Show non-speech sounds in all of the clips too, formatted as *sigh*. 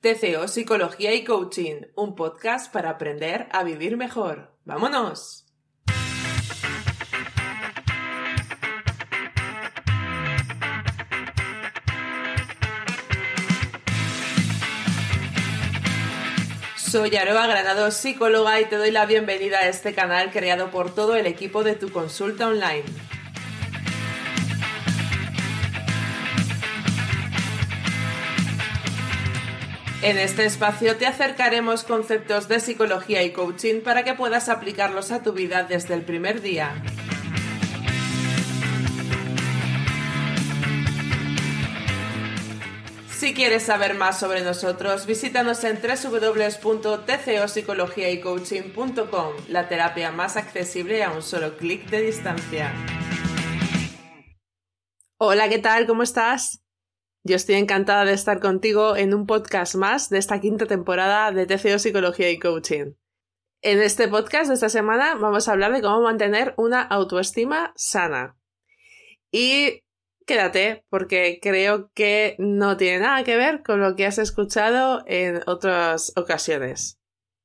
TCO Psicología y Coaching, un podcast para aprender a vivir mejor. ¡Vámonos! Soy Aroa Granado, psicóloga, y te doy la bienvenida a este canal creado por todo el equipo de tu consulta online. En este espacio te acercaremos conceptos de psicología y coaching para que puedas aplicarlos a tu vida desde el primer día. Si quieres saber más sobre nosotros, visítanos en www.tcopsicologiaycoaching.com, la terapia más accesible a un solo clic de distancia. Hola, ¿qué tal? ¿Cómo estás? Yo estoy encantada de estar contigo en un podcast más de esta quinta temporada de TCO Psicología y Coaching. En este podcast de esta semana vamos a hablar de cómo mantener una autoestima sana. Y quédate porque creo que no tiene nada que ver con lo que has escuchado en otras ocasiones.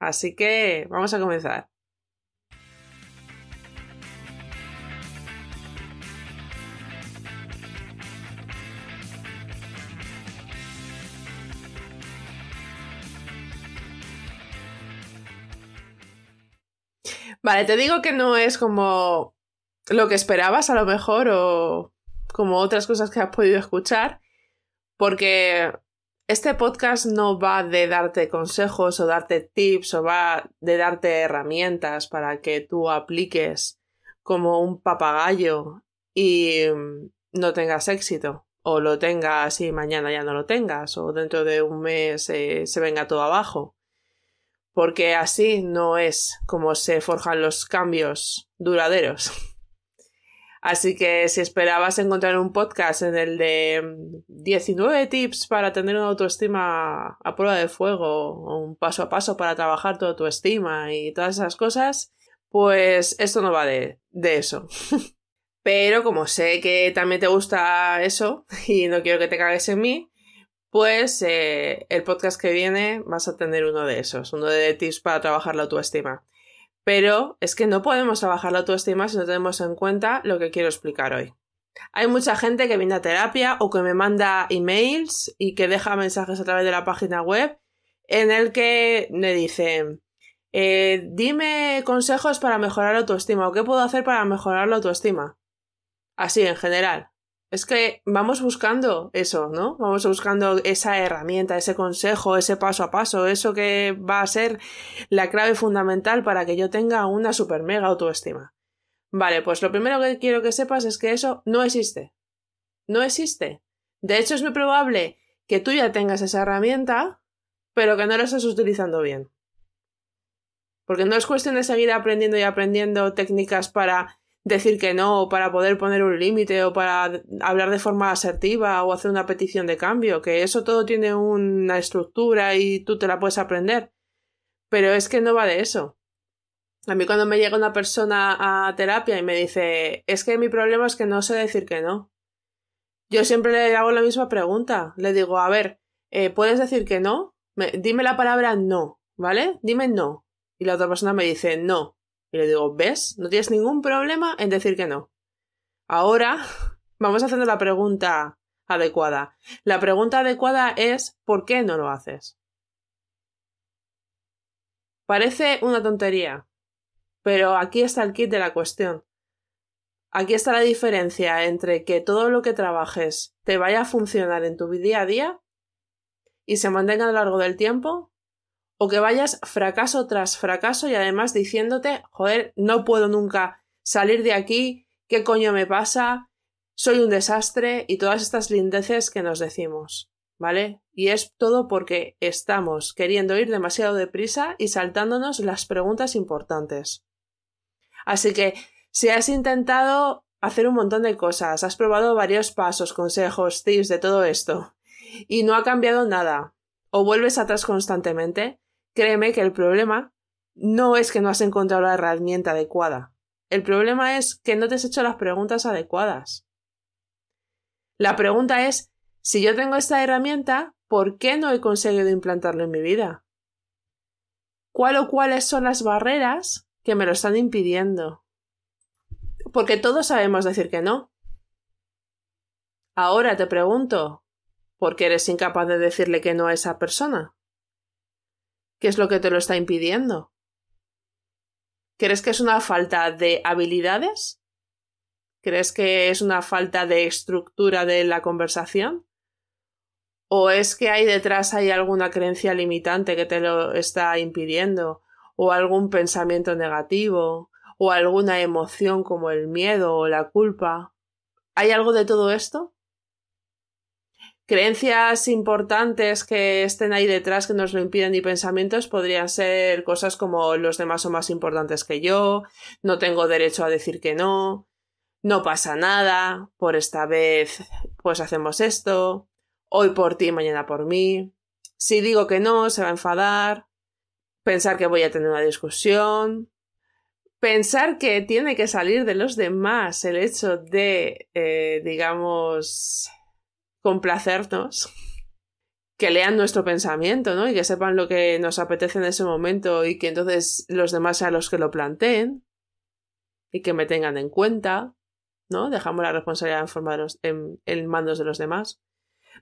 Así que vamos a comenzar. Vale, te digo que no es como lo que esperabas a lo mejor o como otras cosas que has podido escuchar, porque este podcast no va de darte consejos o darte tips o va de darte herramientas para que tú apliques como un papagayo y no tengas éxito o lo tengas y mañana ya no lo tengas o dentro de un mes eh, se venga todo abajo porque así no es como se forjan los cambios duraderos. *laughs* Así que si esperabas encontrar un podcast en el de 19 mm, tips para tener una autoestima a prueba de fuego, o un paso a paso para trabajar tu autoestima y todas esas cosas, pues esto no va de, de eso. *laughs* Pero como sé que también te gusta eso *laughs* y no quiero que te cagues en mí, pues eh, el podcast que viene vas a tener uno de esos, uno de tips para trabajar la autoestima. Pero es que no podemos trabajar la autoestima si no tenemos en cuenta lo que quiero explicar hoy. Hay mucha gente que viene a terapia o que me manda emails y que deja mensajes a través de la página web en el que me dicen eh, dime consejos para mejorar la autoestima o qué puedo hacer para mejorar la autoestima. Así en general. Es que vamos buscando eso, ¿no? Vamos buscando esa herramienta, ese consejo, ese paso a paso, eso que va a ser la clave fundamental para que yo tenga una super mega autoestima. Vale, pues lo primero que quiero que sepas es que eso no existe. No existe. De hecho, es muy probable que tú ya tengas esa herramienta, pero que no la estés utilizando bien. Porque no es cuestión de seguir aprendiendo y aprendiendo técnicas para decir que no, para poder poner un límite, o para hablar de forma asertiva, o hacer una petición de cambio, que eso todo tiene una estructura y tú te la puedes aprender. Pero es que no va de eso. A mí cuando me llega una persona a terapia y me dice, es que mi problema es que no sé decir que no. Yo siempre le hago la misma pregunta. Le digo, a ver, eh, ¿puedes decir que no? dime la palabra no, ¿vale? Dime no. Y la otra persona me dice no. Y le digo, ¿ves? No tienes ningún problema en decir que no. Ahora *laughs* vamos haciendo la pregunta adecuada. La pregunta adecuada es ¿por qué no lo haces? Parece una tontería, pero aquí está el kit de la cuestión. Aquí está la diferencia entre que todo lo que trabajes te vaya a funcionar en tu día a día y se mantenga a lo largo del tiempo o que vayas fracaso tras fracaso y además diciéndote, joder, no puedo nunca salir de aquí, ¿qué coño me pasa? Soy un desastre y todas estas lindeces que nos decimos. ¿vale? Y es todo porque estamos queriendo ir demasiado deprisa y saltándonos las preguntas importantes. Así que, si has intentado hacer un montón de cosas, has probado varios pasos, consejos, tips de todo esto, y no ha cambiado nada, o vuelves atrás constantemente, créeme que el problema no es que no has encontrado la herramienta adecuada. El problema es que no te has hecho las preguntas adecuadas. La pregunta es, si yo tengo esta herramienta, ¿por qué no he conseguido implantarlo en mi vida? ¿Cuál o cuáles son las barreras que me lo están impidiendo? Porque todos sabemos decir que no. Ahora te pregunto, ¿por qué eres incapaz de decirle que no a esa persona? ¿Qué es lo que te lo está impidiendo? ¿Crees que es una falta de habilidades? ¿Crees que es una falta de estructura de la conversación? ¿O es que hay detrás hay alguna creencia limitante que te lo está impidiendo? ¿O algún pensamiento negativo? ¿O alguna emoción como el miedo o la culpa? ¿Hay algo de todo esto? Creencias importantes que estén ahí detrás que nos lo impiden y pensamientos podrían ser cosas como los demás son más importantes que yo, no tengo derecho a decir que no, no pasa nada, por esta vez pues hacemos esto, hoy por ti, mañana por mí, si digo que no, se va a enfadar, pensar que voy a tener una discusión, pensar que tiene que salir de los demás el hecho de, eh, digamos, complacernos, que lean nuestro pensamiento, ¿no? Y que sepan lo que nos apetece en ese momento y que entonces los demás sean los que lo planteen y que me tengan en cuenta, ¿no? Dejamos la responsabilidad en, forma de en mandos de los demás.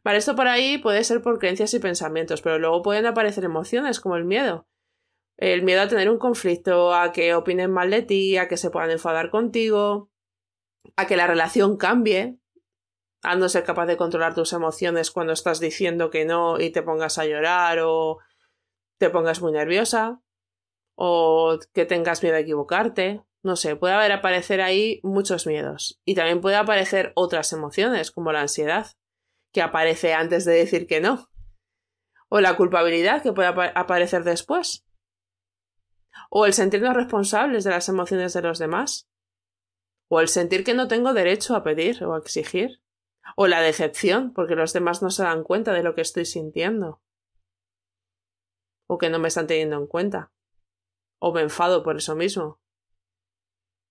Vale, esto por ahí puede ser por creencias y pensamientos, pero luego pueden aparecer emociones como el miedo. El miedo a tener un conflicto, a que opinen mal de ti, a que se puedan enfadar contigo, a que la relación cambie, a no ser capaz de controlar tus emociones cuando estás diciendo que no y te pongas a llorar o te pongas muy nerviosa o que tengas miedo a equivocarte. No sé, puede haber aparecer ahí muchos miedos. Y también puede aparecer otras emociones, como la ansiedad, que aparece antes de decir que no. O la culpabilidad, que puede aparecer después. O el sentirnos responsables de las emociones de los demás. O el sentir que no tengo derecho a pedir o a exigir. O la decepción, porque los demás no se dan cuenta de lo que estoy sintiendo. O que no me están teniendo en cuenta. O me enfado por eso mismo.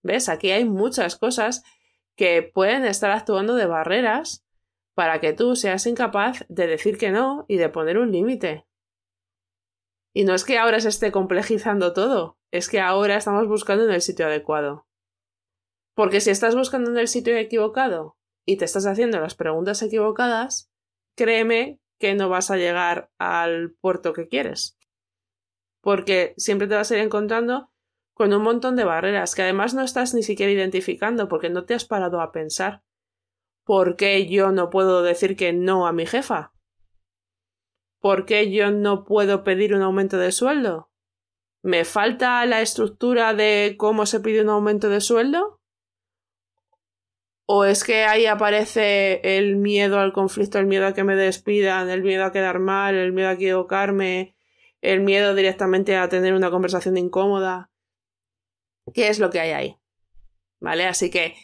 ¿Ves? Aquí hay muchas cosas que pueden estar actuando de barreras para que tú seas incapaz de decir que no y de poner un límite. Y no es que ahora se esté complejizando todo, es que ahora estamos buscando en el sitio adecuado. Porque si estás buscando en el sitio equivocado, y te estás haciendo las preguntas equivocadas, créeme que no vas a llegar al puerto que quieres. Porque siempre te vas a ir encontrando con un montón de barreras que además no estás ni siquiera identificando porque no te has parado a pensar. ¿Por qué yo no puedo decir que no a mi jefa? ¿Por qué yo no puedo pedir un aumento de sueldo? ¿Me falta la estructura de cómo se pide un aumento de sueldo? ¿O es que ahí aparece el miedo al conflicto, el miedo a que me despidan, el miedo a quedar mal, el miedo a equivocarme, el miedo directamente a tener una conversación incómoda? ¿Qué es lo que hay ahí? ¿Vale? Así que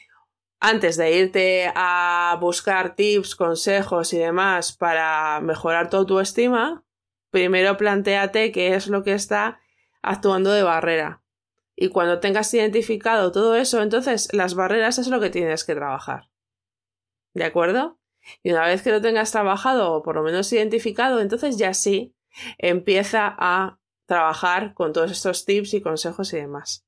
antes de irte a buscar tips, consejos y demás para mejorar tu autoestima, primero planteate qué es lo que está actuando de barrera. Y cuando tengas identificado todo eso, entonces las barreras es lo que tienes que trabajar. ¿De acuerdo? Y una vez que lo tengas trabajado o por lo menos identificado, entonces ya sí empieza a trabajar con todos estos tips y consejos y demás.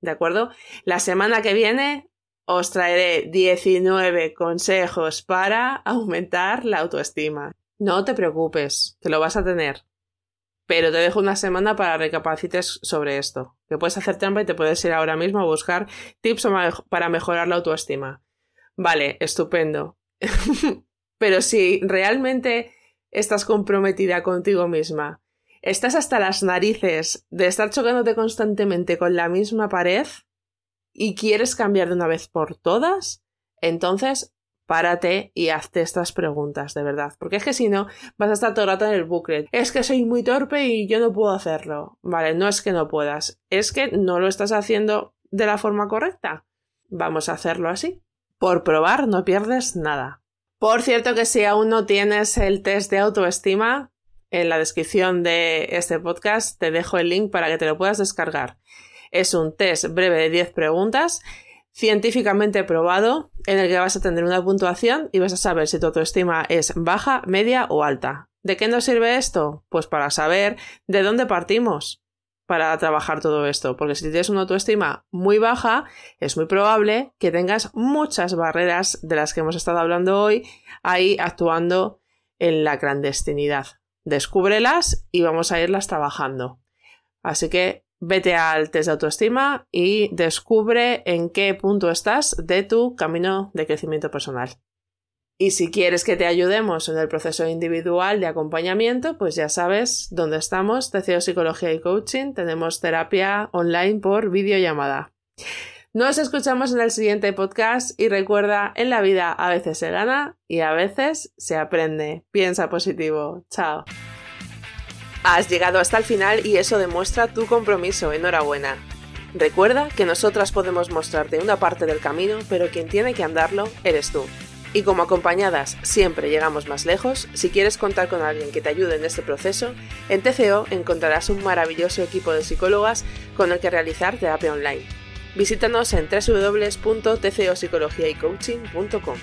¿De acuerdo? La semana que viene os traeré 19 consejos para aumentar la autoestima. No te preocupes, te lo vas a tener. Pero te dejo una semana para recapacites sobre esto. Que puedes hacer trampa y te puedes ir ahora mismo a buscar tips para mejorar la autoestima. Vale, estupendo. *laughs* Pero si realmente estás comprometida contigo misma, estás hasta las narices de estar chocándote constantemente con la misma pared y quieres cambiar de una vez por todas, entonces párate y hazte estas preguntas, de verdad. Porque es que si no, vas a estar todo el rato en el bucle. Es que soy muy torpe y yo no puedo hacerlo. Vale, no es que no puedas, es que no lo estás haciendo de la forma correcta. Vamos a hacerlo así. Por probar no pierdes nada. Por cierto que si aún no tienes el test de autoestima, en la descripción de este podcast te dejo el link para que te lo puedas descargar. Es un test breve de 10 preguntas científicamente probado en el que vas a tener una puntuación y vas a saber si tu autoestima es baja, media o alta. ¿De qué nos sirve esto? Pues para saber de dónde partimos para trabajar todo esto, porque si tienes una autoestima muy baja, es muy probable que tengas muchas barreras de las que hemos estado hablando hoy ahí actuando en la clandestinidad. Descúbrelas y vamos a irlas trabajando. Así que Vete al test de autoestima y descubre en qué punto estás de tu camino de crecimiento personal. Y si quieres que te ayudemos en el proceso individual de acompañamiento, pues ya sabes dónde estamos, TCO Psicología y Coaching, tenemos terapia online por videollamada. Nos escuchamos en el siguiente podcast y recuerda, en la vida a veces se gana y a veces se aprende. Piensa positivo. Chao. Has llegado hasta el final y eso demuestra tu compromiso. Enhorabuena. Recuerda que nosotras podemos mostrarte una parte del camino, pero quien tiene que andarlo eres tú. Y como acompañadas siempre llegamos más lejos, si quieres contar con alguien que te ayude en este proceso, en TCO encontrarás un maravilloso equipo de psicólogas con el que realizar terapia online. Visítanos en www.tcopsicologiaycoaching.com.